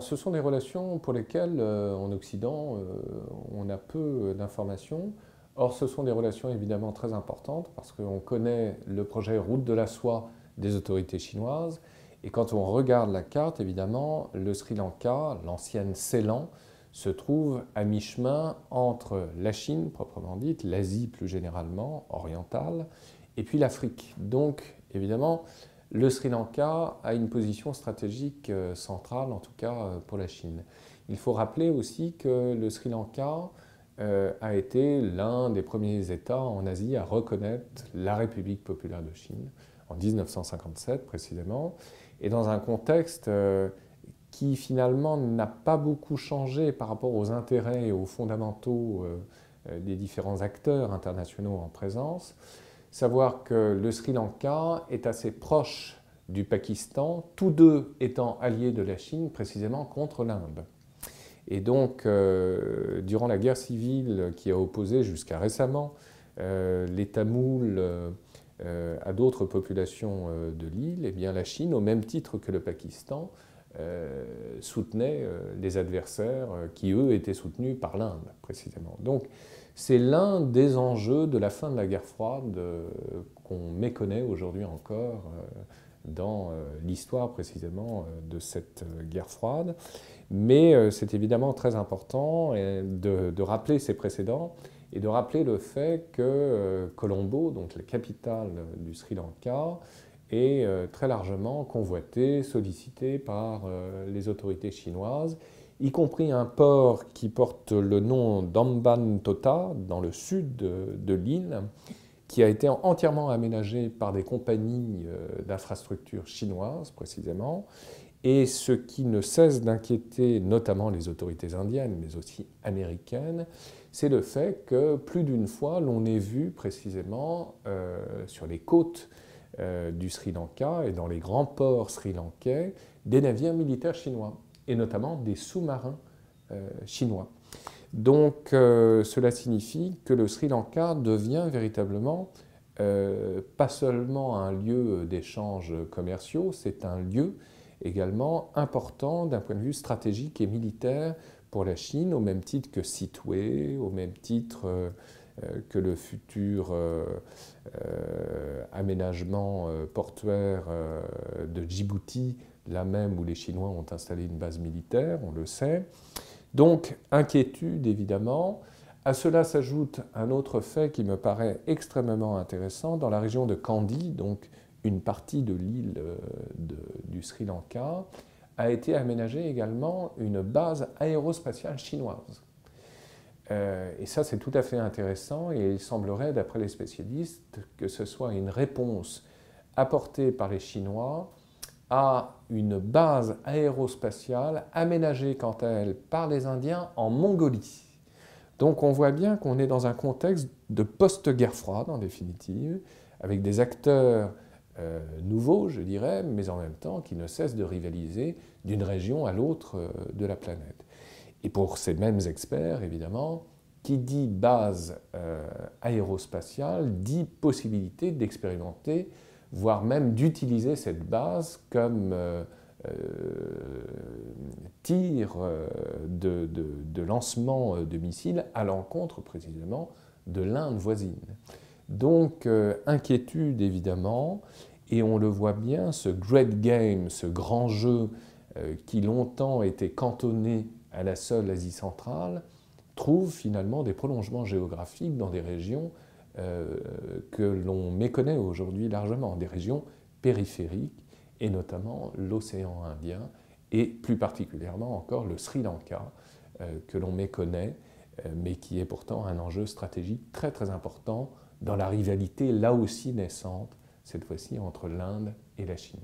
Ce sont des relations pour lesquelles, euh, en Occident, euh, on a peu d'informations. Or, ce sont des relations évidemment très importantes parce qu'on connaît le projet Route de la soie des autorités chinoises. Et quand on regarde la carte, évidemment, le Sri Lanka, l'ancienne Ceylan, se trouve à mi-chemin entre la Chine, proprement dite, l'Asie plus généralement, orientale, et puis l'Afrique. Donc, évidemment, le Sri Lanka a une position stratégique euh, centrale, en tout cas euh, pour la Chine. Il faut rappeler aussi que le Sri Lanka euh, a été l'un des premiers États en Asie à reconnaître la République populaire de Chine, en 1957 précisément, et dans un contexte qui finalement n'a pas beaucoup changé par rapport aux intérêts et aux fondamentaux des différents acteurs internationaux en présence savoir que le Sri Lanka est assez proche du Pakistan, tous deux étant alliés de la Chine précisément contre l'Inde. Et donc, euh, durant la guerre civile qui a opposé jusqu'à récemment euh, les Tamouls euh, à d'autres populations de l'île, eh bien la Chine, au même titre que le Pakistan, soutenait les adversaires qui, eux, étaient soutenus par l'Inde, précisément. Donc, c'est l'un des enjeux de la fin de la guerre froide euh, qu'on méconnaît aujourd'hui encore euh, dans euh, l'histoire précisément de cette guerre froide. Mais c'est évidemment très important de, rappeler ces précédents et de rappeler le fait que Colombo, donc la capitale du Sri Lanka, est très largement convoitée, sollicitée par les autorités chinoises y compris un port qui porte le nom d'Ambantota, dans le sud de, l'île, qui a été entièrement aménagé par des compagnies euh, d'infrastructures chinoises, précisément, et ce qui ne cesse d'inquiéter notamment les autorités indiennes, mais aussi américaines, c'est le fait que plus d'une fois, l'on ait vu précisément euh, sur les côtes euh, du Sri Lanka et dans les grands ports sri-lankais des navires militaires chinois et notamment des sous-marins euh, chinois. Donc euh, cela signifie que le Sri Lanka devient véritablement euh, pas seulement un lieu d'échanges commerciaux, c'est un lieu également important d'un point de vue stratégique et militaire pour la Chine, au même titre que Sitwe, au même titre que le futur aménagement portuaire de Djibouti là même où les Chinois ont installé une base militaire, on le sait. Donc, inquiétude évidemment. À cela s'ajoute un autre fait qui me paraît extrêmement intéressant. Dans la région de Kandy, donc une partie de l'île euh, du Sri Lanka, a été aménagée également une base aérospatiale chinoise. Euh, et ça, c'est tout à fait intéressant et il semblerait, d'après les spécialistes, que ce soit une réponse apportée par les Chinois à une base aérospatiale aménagée quant à elle par les Indiens en Mongolie. Donc on voit bien qu'on est dans un contexte de post-guerre froide en définitive, avec des acteurs euh, nouveaux, je dirais, mais en même temps qui ne cessent de rivaliser d'une région à l'autre euh, de la planète. Et pour ces mêmes experts, évidemment, qui dit base euh, aérospatiale dit possibilité d'expérimenter voire même d'utiliser cette base comme euh, euh, tir de, lancement de missiles à l'encontre précisément de l'Inde voisine. Donc inquiétude évidemment, et on le voit bien, ce great game, ce grand jeu qui longtemps était cantonné à la seule Asie centrale, trouve finalement des prolongements géographiques dans des régions euh, que l'on méconnaît aujourd'hui largement, des régions périphériques, et notamment l'océan Indien, et plus particulièrement encore le Sri Lanka, euh, que l'on méconnaît, euh, mais qui est pourtant un enjeu stratégique très très important dans la rivalité là aussi naissante, cette fois-ci entre l'Inde et la Chine.